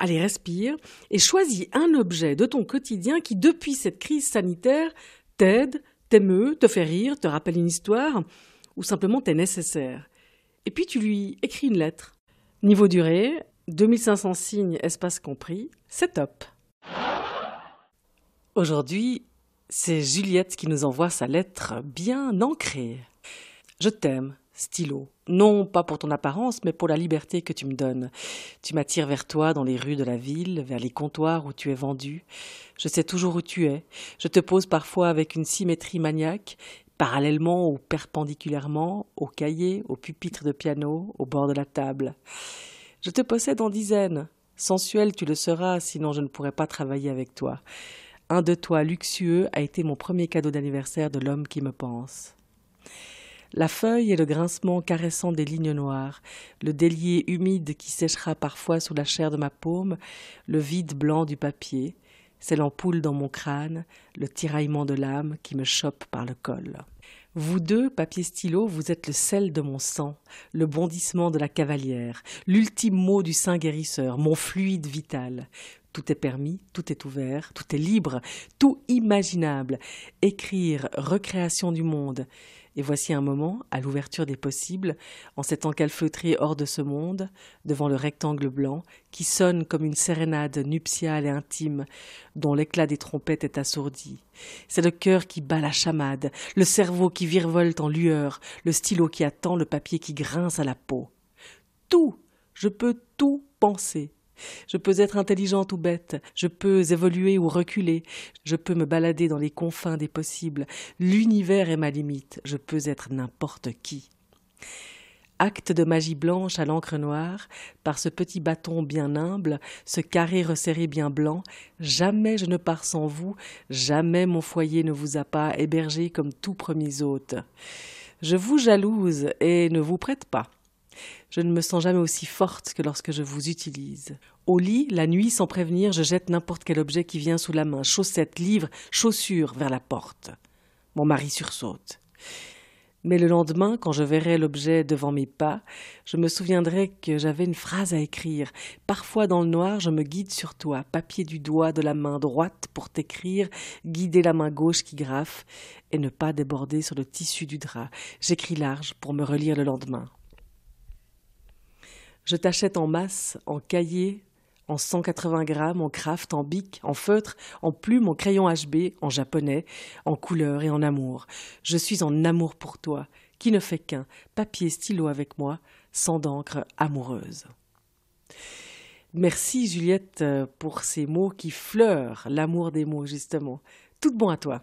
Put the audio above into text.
allez, respire, et choisis un objet de ton quotidien qui, depuis cette crise sanitaire, t'aide, t'émeut, te fait rire, te rappelle une histoire, ou simplement t'est nécessaire. Et puis tu lui écris une lettre. Niveau durée, 2500 signes, espace compris, c'est top. Aujourd'hui, c'est Juliette qui nous envoie sa lettre bien ancrée. Je t'aime, stylo. Non pas pour ton apparence, mais pour la liberté que tu me donnes. Tu m'attires vers toi dans les rues de la ville, vers les comptoirs où tu es vendu. Je sais toujours où tu es. Je te pose parfois avec une symétrie maniaque, parallèlement ou perpendiculairement, au cahier, au pupitre de piano, au bord de la table. Je te possède en dizaines. Sensuel tu le seras, sinon je ne pourrais pas travailler avec toi. Un de toi luxueux a été mon premier cadeau d'anniversaire de l'homme qui me pense. La feuille et le grincement caressant des lignes noires, le délier humide qui séchera parfois sous la chair de ma paume, le vide blanc du papier, c'est l'ampoule dans mon crâne, le tiraillement de l'âme qui me chope par le col. Vous deux, papier stylo, vous êtes le sel de mon sang, le bondissement de la cavalière, l'ultime mot du saint guérisseur, mon fluide vital. Tout est permis, tout est ouvert, tout est libre, tout imaginable. Écrire, recréation du monde. Et voici un moment, à l'ouverture des possibles, en cet encalfeutré hors de ce monde, devant le rectangle blanc, qui sonne comme une sérénade nuptiale et intime, dont l'éclat des trompettes est assourdi. C'est le cœur qui bat la chamade, le cerveau qui virevolte en lueur, le stylo qui attend, le papier qui grince à la peau. Tout, je peux tout penser, je peux être intelligente ou bête, je peux évoluer ou reculer, je peux me balader dans les confins des possibles. L'univers est ma limite, je peux être n'importe qui. Acte de magie blanche à l'encre noire, par ce petit bâton bien humble, ce carré resserré bien blanc, jamais je ne pars sans vous, jamais mon foyer ne vous a pas hébergé comme tout premier hôte. Je vous jalouse et ne vous prête pas. Je ne me sens jamais aussi forte que lorsque je vous utilise. Au lit, la nuit, sans prévenir, je jette n'importe quel objet qui vient sous la main, chaussettes, livres, chaussures, vers la porte. Mon mari sursaute. Mais le lendemain, quand je verrai l'objet devant mes pas, je me souviendrai que j'avais une phrase à écrire. Parfois dans le noir, je me guide sur toi, papier du doigt de la main droite pour t'écrire, guider la main gauche qui graffe, et ne pas déborder sur le tissu du drap. J'écris large pour me relire le lendemain. Je t'achète en masse, en cahier, en 180 grammes, en craft, en bic, en feutre, en plume, en crayon HB, en japonais, en couleur et en amour. Je suis en amour pour toi, qui ne fait qu'un, papier stylo avec moi, sans d'encre amoureuse. Merci Juliette pour ces mots qui fleurent l'amour des mots, justement. Tout bon à toi.